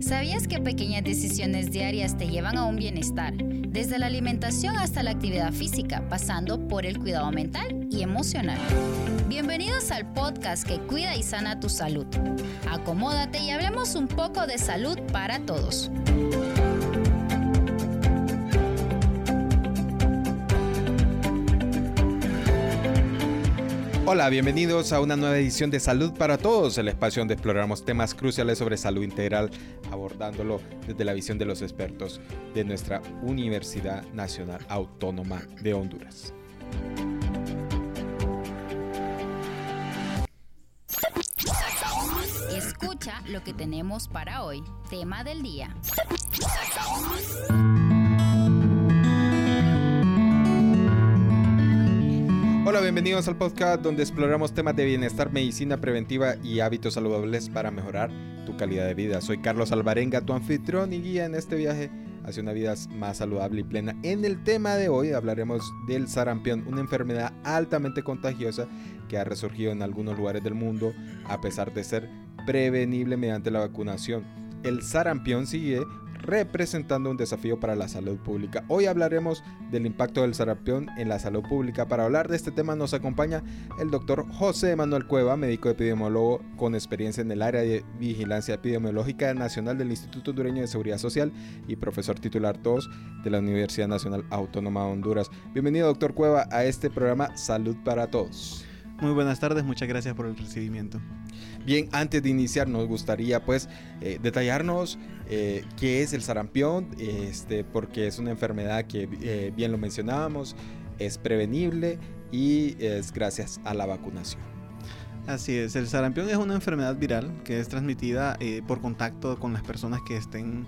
¿Sabías que pequeñas decisiones diarias te llevan a un bienestar? Desde la alimentación hasta la actividad física, pasando por el cuidado mental y emocional. Bienvenidos al podcast que cuida y sana tu salud. Acomódate y hablemos un poco de salud para todos. Hola, bienvenidos a una nueva edición de Salud para Todos, el espacio donde exploramos temas cruciales sobre salud integral, abordándolo desde la visión de los expertos de nuestra Universidad Nacional Autónoma de Honduras. Escucha lo que tenemos para hoy. Tema del día. Hola, bienvenidos al podcast donde exploramos temas de bienestar, medicina preventiva y hábitos saludables para mejorar tu calidad de vida. Soy Carlos Alvarenga, tu anfitrión y guía en este viaje hacia una vida más saludable y plena. En el tema de hoy hablaremos del sarampión, una enfermedad altamente contagiosa que ha resurgido en algunos lugares del mundo a pesar de ser prevenible mediante la vacunación. El sarampión sigue representando un desafío para la salud pública. Hoy hablaremos del impacto del sarampión en la salud pública. Para hablar de este tema nos acompaña el doctor José Manuel Cueva, médico epidemiólogo con experiencia en el área de vigilancia epidemiológica nacional del Instituto Hondureño de Seguridad Social y profesor titular 2 de la Universidad Nacional Autónoma de Honduras. Bienvenido doctor Cueva a este programa Salud para Todos. Muy buenas tardes, muchas gracias por el recibimiento. Bien, antes de iniciar nos gustaría pues eh, detallarnos eh, qué es el sarampión, este, porque es una enfermedad que eh, bien lo mencionábamos, es prevenible y es gracias a la vacunación. Así es, el sarampión es una enfermedad viral que es transmitida por contacto con las personas que estén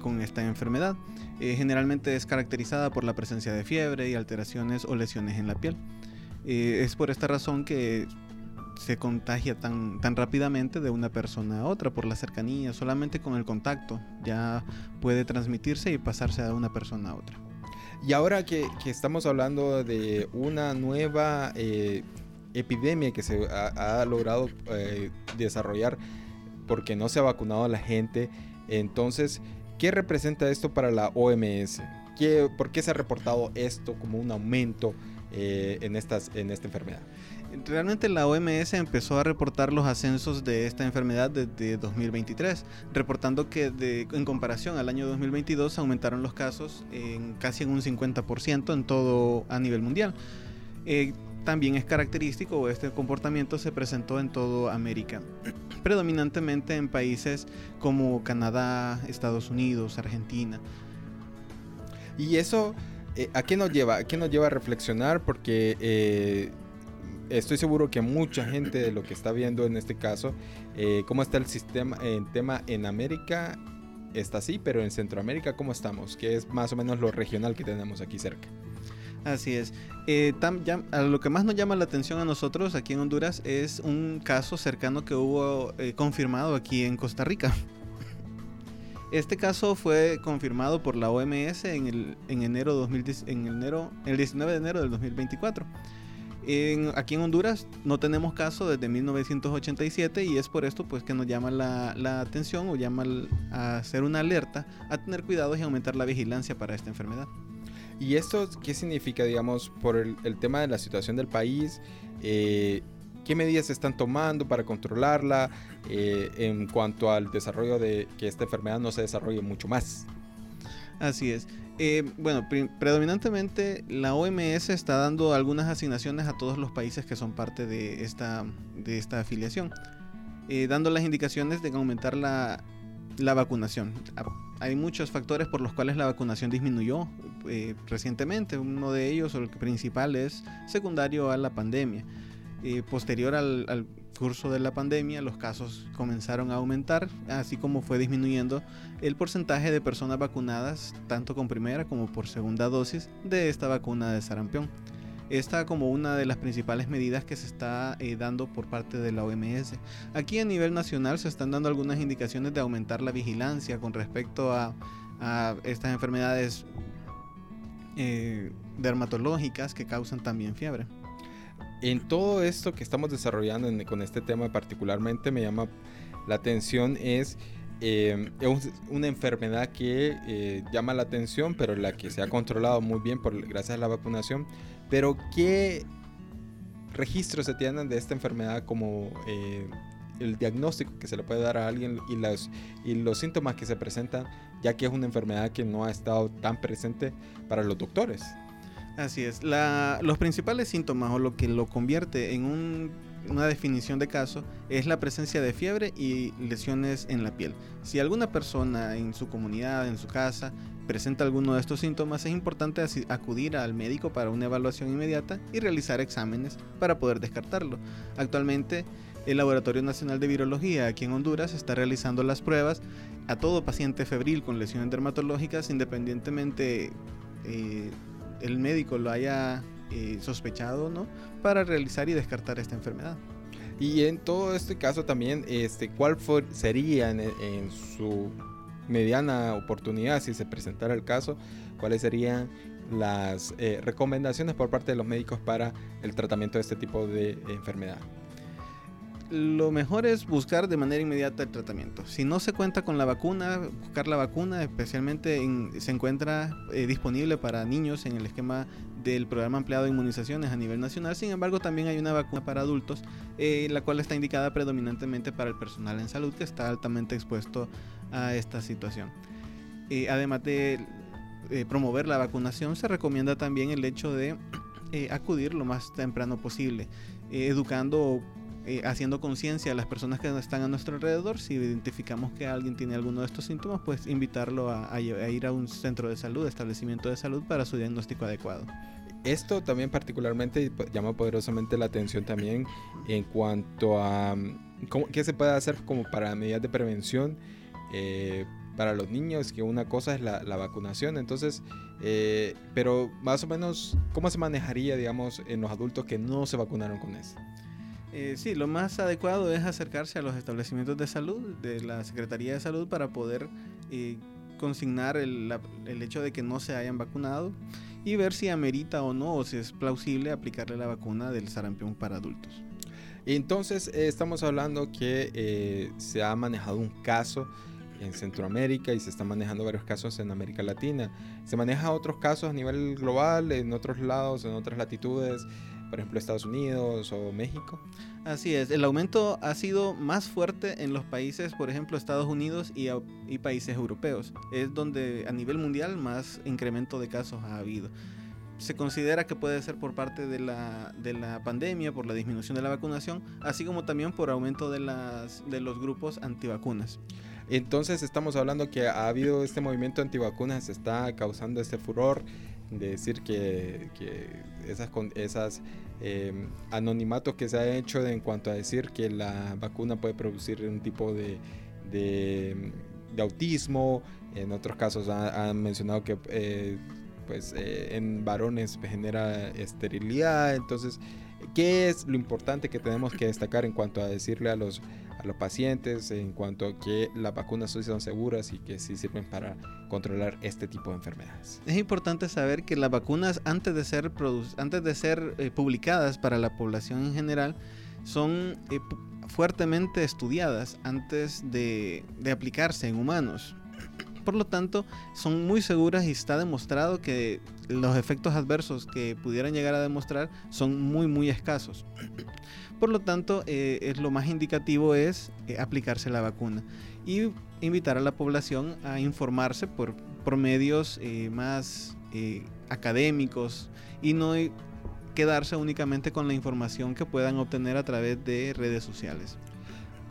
con esta enfermedad. generalmente es caracterizada por la presencia de fiebre y alteraciones o lesiones en la piel. Eh, es por esta razón que se contagia tan, tan rápidamente de una persona a otra por la cercanía, solamente con el contacto ya puede transmitirse y pasarse de una persona a otra. Y ahora que, estamos hablando de una nueva eh, epidemia que se ha, logrado eh, desarrollar porque no se ha vacunado a la gente, entonces, ¿qué representa esto para la OMS? ¿Qué, ¿Por qué se ha reportado esto como un aumento? Eh, en, estas, en esta enfermedad. Realmente la OMS empezó a reportar los ascensos de esta enfermedad desde 2023, reportando que en comparación al año 2022 aumentaron los casos en casi en un 50% en todo a nivel mundial. Eh, también es característico, este comportamiento se presentó en toda América, predominantemente en países como Canadá, Estados Unidos, Argentina. Y eso eh, ¿a qué nos lleva? ¿A qué nos lleva a reflexionar? Porque eh, estoy seguro que mucha gente de lo que está viendo en este caso, eh, cómo está el sistema, en tema en América, está así, pero en Centroamérica, ¿cómo estamos? Que es más o menos lo regional que tenemos aquí cerca. Así es. lo que más nos llama la atención a nosotros aquí en Honduras es un caso cercano que hubo confirmado aquí en Costa Rica. Este caso fue confirmado por la OMS en el, en enero, 2010, en enero el 19 de enero del 2024. aquí en Honduras no tenemos caso desde 1987 y es por esto pues que nos llama la, atención o llama a hacer una alerta a tener cuidados y aumentar la vigilancia para esta enfermedad. ¿Y esto qué significa, digamos, por el, tema de la situación del país? Eh, qué medidas se están tomando para controlarla eh, en cuanto al desarrollo de que esta enfermedad no se desarrolle mucho más. Así es. Eh, bueno, predominantemente la OMS está dando algunas asignaciones a todos los países que son parte de esta, de esta afiliación, eh, dando las indicaciones de aumentar la, la vacunación. Hay muchos factores por los cuales la vacunación disminuyó recientemente. Uno de ellos, o el principal, es secundario a la pandemia. Eh, posterior al, curso de la pandemia, los casos comenzaron a aumentar, así como fue disminuyendo el porcentaje de personas vacunadas, tanto con primera como por segunda dosis, de esta vacuna de sarampión. Esta como una de las principales medidas que se está eh, dando por parte de la OMS. Aquí a nivel nacional se están dando algunas indicaciones de aumentar la vigilancia con respecto a, estas enfermedades eh, dermatológicas que causan también fiebre en todo esto que estamos desarrollando con este tema particularmente me llama la atención es eh, una enfermedad que eh, llama la atención, pero la que se ha controlado muy bien por, gracias a la vacunación. Pero, ¿qué registros se tienen de esta enfermedad como eh, el diagnóstico que se le puede dar a alguien y, las, y los síntomas que se presentan, ya que es una enfermedad que no ha estado tan presente para los doctores? Así es. La, los principales síntomas o lo que lo convierte en un una definición de caso es la presencia de fiebre y lesiones en la piel. Si alguna persona en su comunidad, en su casa, presenta alguno de estos síntomas, es importante acudir al médico para una evaluación inmediata y realizar exámenes para poder descartarlo. Actualmente, el Laboratorio Nacional de Virología aquí en Honduras está realizando las pruebas a todo paciente febril con lesiones dermatológicas, independientemente eh, el médico lo haya eh, sospechado no para realizar y descartar esta enfermedad. Y en todo este caso también, este, ¿cuál sería en, su mediana oportunidad, si se presentara el caso, cuáles serían las eh, recomendaciones por parte de los médicos para el tratamiento de este tipo de enfermedad? Lo mejor es buscar de manera inmediata el tratamiento. Si no se cuenta con la vacuna, buscar la vacuna, especialmente se encuentra eh, disponible para niños en el esquema del programa ampliado de inmunizaciones a nivel nacional. Sin embargo, también hay una vacuna para adultos, eh, la cual está indicada predominantemente para el personal en salud que está altamente expuesto a esta situación. Eh, además de promover la vacunación, se recomienda también el hecho de acudir lo más temprano posible, educando eh, haciendo conciencia a las personas que están a nuestro alrededor. Si identificamos que alguien tiene alguno de estos síntomas, pues invitarlo a, ir a un centro de salud, establecimiento de salud para su diagnóstico adecuado. Esto también particularmente llama poderosamente la atención también en cuanto a mm, cómo, qué se puede hacer como para medidas de prevención eh, para los niños, que una cosa es la, vacunación, entonces, eh, pero más o menos, ¿cómo se manejaría, digamos, en los adultos que no se vacunaron con eso? Eh, sí, lo más adecuado es acercarse a los establecimientos de salud, de la Secretaría de Salud, para poder eh, consignar el, hecho de que no se hayan vacunado y ver si amerita o no, o si es plausible aplicarle la vacuna del sarampión para adultos. Entonces, eh, estamos hablando que se ha manejado un caso en Centroamérica y se están manejando varios casos en América Latina. Se maneja otros casos a nivel global, en otros lados, en otras latitudes por ejemplo Estados Unidos o México. Así es, el aumento ha sido más fuerte en los países, por ejemplo Estados Unidos y, países europeos. Es donde a nivel mundial más incremento de casos ha habido. Se considera que puede ser por parte de la, de la pandemia, por la disminución de la vacunación, así como también por aumento de, las, de los grupos antivacunas. Entonces estamos hablando que ha habido este movimiento antivacunas, está causando este furor de decir que, esas, esas em, anonimatos que se ha hecho en cuanto a decir que la vacuna puede producir un tipo de, de, autismo, en otros casos han mencionado que eh, pues, eh, en varones genera esterilidad, entonces, ¿qué es lo importante que tenemos que destacar en cuanto a decirle a los los pacientes en cuanto a que las vacunas son seguras y que sí sirven para controlar este tipo de enfermedades. Es importante saber que las vacunas antes de ser, antes de ser eh, publicadas para la población en general son eh, fuertemente estudiadas antes de aplicarse en humanos. Por lo tanto, son muy seguras y está demostrado que los efectos adversos que pudieran llegar a demostrar son muy muy escasos. Por lo tanto, eh, es lo más indicativo es eh, aplicarse la vacuna y invitar a la población a informarse por, por medios eh, más académicos y no quedarse únicamente con la información que puedan obtener a través de redes sociales.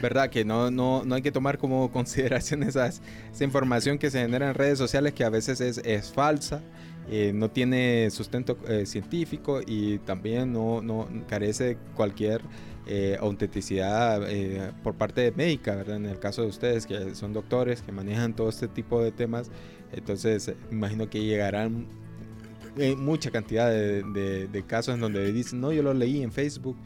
¿Verdad? Que no, no, no hay que tomar como consideración esas, esa información que se genera en redes sociales que a veces es, es falsa eh, no tiene sustento eh, científico y también no, no carece de cualquier eh, autenticidad por parte médica, ¿verdad? En el caso de ustedes que son doctores, que manejan todo este tipo de temas, entonces imagino que llegarán mucha cantidad de, de, casos en donde dicen, no, yo lo leí en Facebook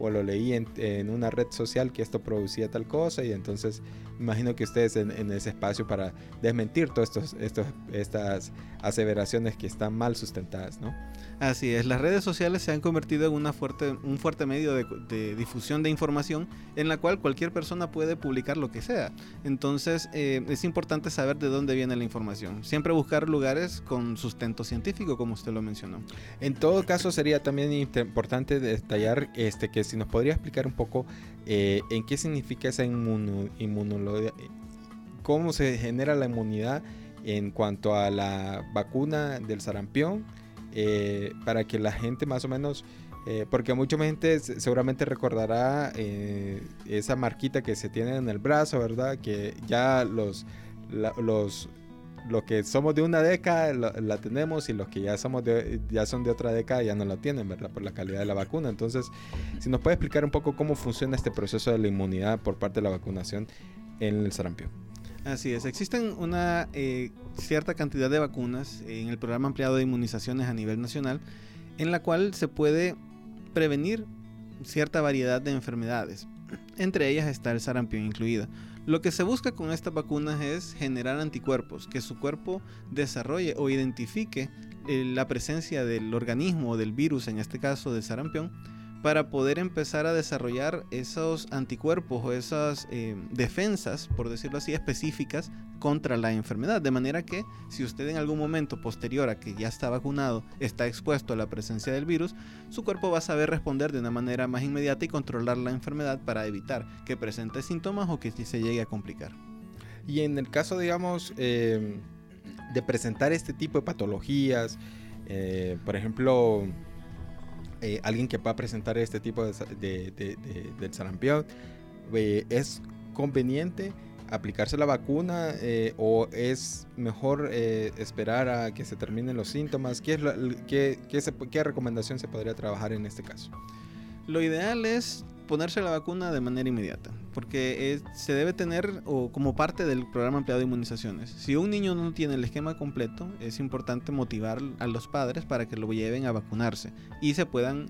o lo leí en, una red social que esto producía tal cosa y entonces imagino que ustedes en, en ese espacio para desmentir todas estos, estos, estas aseveraciones que están mal sustentadas, ¿no? Así es, las redes sociales se han convertido en una fuerte, un fuerte medio de, difusión de información en la cual cualquier persona puede publicar lo que sea. Entonces eh, es importante saber de dónde viene la información. Siempre buscar lugares con sustento científico, como usted lo mencionó. En todo caso sería también importante detallar este, que si nos podría explicar un poco eh, en qué significa esa inmunología, cómo se genera la inmunidad en cuanto a la vacuna del sarampión eh, para que la gente más o menos, eh, porque mucha gente seguramente recordará esa marquita que se tiene en el brazo, ¿verdad? Que ya los, los, los que somos de una década la, tenemos y los que ya, somos de, ya son de otra década ya no la tienen, ¿verdad? Por la calidad de la vacuna. Entonces, si nos puede explicar un poco cómo funciona este proceso de la inmunidad por parte de la vacunación en el sarampión. Así es, existen una eh, cierta cantidad de vacunas en el programa ampliado de inmunizaciones a nivel nacional en la cual se puede prevenir cierta variedad de enfermedades. Entre ellas está el sarampión incluida. Lo que se busca con estas vacunas es generar anticuerpos, que su cuerpo desarrolle o identifique eh, la presencia del organismo o del virus, en este caso del sarampión, para poder empezar a desarrollar esos anticuerpos o esas eh, defensas, por decirlo así, específicas contra la enfermedad. De manera que si usted en algún momento posterior a que ya está vacunado está expuesto a la presencia del virus, su cuerpo va a saber responder de una manera más inmediata y controlar la enfermedad para evitar que presente síntomas o que se llegue a complicar. Y en el caso, digamos, eh, de presentar este tipo de patologías, eh, por ejemplo, eh, alguien que pueda presentar este tipo de, del sarampión, eh, ¿es conveniente aplicarse la vacuna eh, o es mejor esperar a que se terminen los síntomas? ¿Qué, qué, ¿Qué recomendación se podría trabajar en este caso? Lo ideal es ponerse la vacuna de manera inmediata, porque se debe tener o como parte del programa ampliado de inmunizaciones. Si un niño no tiene el esquema completo, es importante motivar a los padres para que lo lleven a vacunarse y se puedan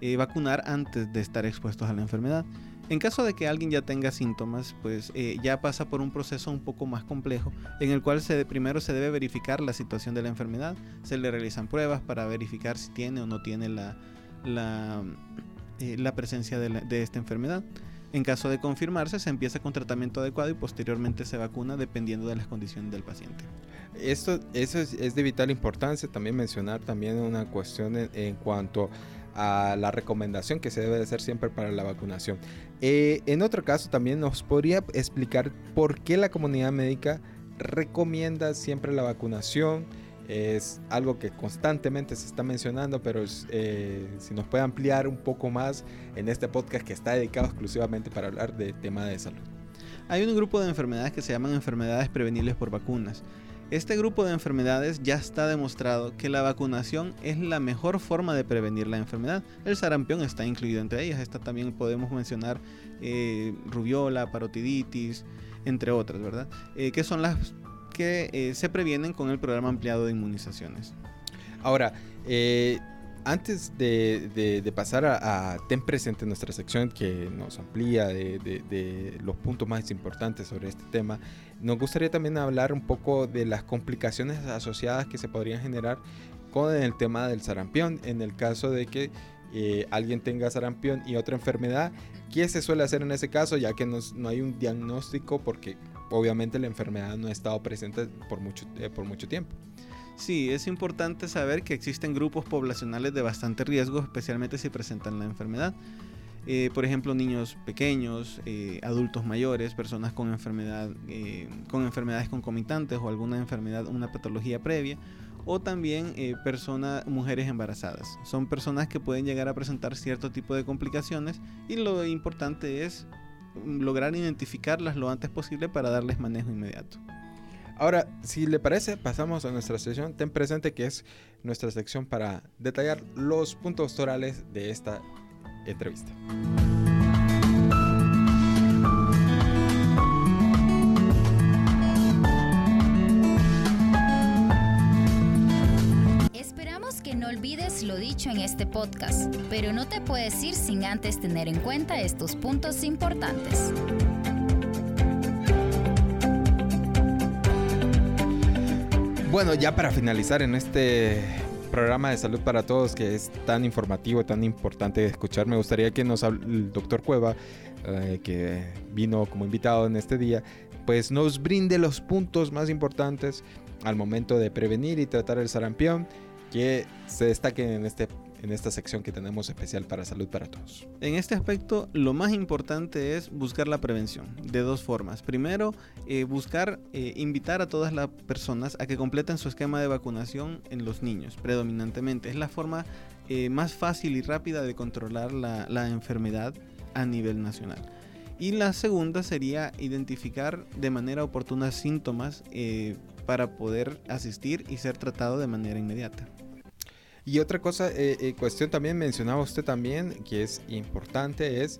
eh, vacunar antes de estar expuestos a la enfermedad. En caso de que alguien ya tenga síntomas, pues eh, ya pasa por un proceso un poco más complejo, en el cual se, primero se debe verificar la situación de la enfermedad, se le realizan pruebas para verificar si tiene o no tiene la, la eh, la presencia de, esta enfermedad. En caso de confirmarse, se empieza con tratamiento adecuado y posteriormente se vacuna dependiendo de las condiciones del paciente. Esto, eso es, de vital importancia. También mencionar también una cuestión en, cuanto a la recomendación que se debe hacer siempre para la vacunación. Eh, en otro caso, también nos podría explicar por qué la comunidad médica recomienda siempre la vacunación es algo que constantemente se está mencionando, pero eh, si nos puede ampliar un poco más en este podcast que está dedicado exclusivamente para hablar de tema de salud. Hay un grupo de enfermedades que se llaman enfermedades prevenibles por vacunas. Este grupo de enfermedades ya está demostrado que la vacunación es la mejor forma de prevenir la enfermedad. El sarampión está incluido entre ellas. Esta también podemos mencionar eh, rubiola, parotiditis, entre otras, ¿verdad? Eh, son las que eh, se previenen con el programa ampliado de inmunizaciones. Ahora, eh, antes de, pasar a, Ten Presente, nuestra sección que nos amplía de, los puntos más importantes sobre este tema, nos gustaría también hablar un poco de las complicaciones asociadas que se podrían generar con el tema del sarampión, en el caso de que eh, alguien tenga sarampión y otra enfermedad. ¿Qué se suele hacer en ese caso? Ya que no, no hay un diagnóstico porque obviamente la enfermedad no ha estado presente por mucho, eh, por mucho tiempo. Sí, es importante saber que existen grupos poblacionales de bastante riesgo, especialmente si presentan la enfermedad. Eh, por ejemplo, niños pequeños, eh, adultos mayores, personas con, enfermedad, con enfermedades concomitantes o alguna enfermedad, una patología previa, o también personas, mujeres embarazadas. Son personas que pueden llegar a presentar cierto tipo de complicaciones y lo importante es lograr identificarlas lo antes posible para darles manejo inmediato. Ahora, si le parece, pasamos a nuestra sesión. Ten presente que es nuestra sección para detallar los puntos torales de esta entrevista. En este podcast, pero no te puedes ir sin antes tener en cuenta estos puntos importantes. Bueno, ya para finalizar en este programa de salud para todos que es tan informativo, tan importante de escuchar, me gustaría que nos hable el doctor Cueva, eh, que vino como invitado en este día, pues nos brinde los puntos más importantes al momento de prevenir y tratar el sarampión que se destaquen en este en esta sección que tenemos especial para salud para todos. En este aspecto, lo más importante es buscar la prevención de dos formas. Primero, eh, buscar eh, invitar a todas las personas a que completen su esquema de vacunación en los niños, predominantemente. Es la forma eh, más fácil y rápida de controlar la, la enfermedad a nivel nacional. Y la segunda sería identificar de manera oportuna síntomas para poder asistir y ser tratado de manera inmediata. Y otra cosa, eh, eh, cuestión también mencionaba usted también, que es importante, es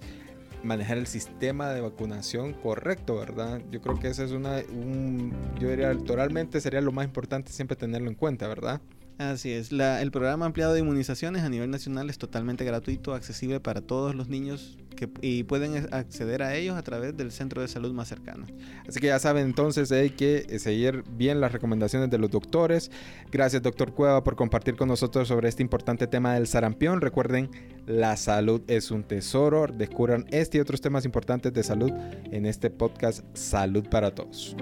manejar el sistema de vacunación correcto, ¿verdad? Yo creo que eso es una, un, yo diría, electoralmente sería lo más importante siempre tenerlo en cuenta, ¿verdad? Así es, la, el programa ampliado de inmunizaciones a nivel nacional es totalmente gratuito, accesible para todos los niños y pueden acceder a ellos a través del centro de salud más cercano. Así que ya saben entonces hay que seguir bien las recomendaciones de los doctores. Gracias doctor Cueva por compartir con nosotros sobre este importante tema del sarampión. Recuerden, la salud es un tesoro. Descubran este y otros temas importantes de salud en este podcast Salud para Todos.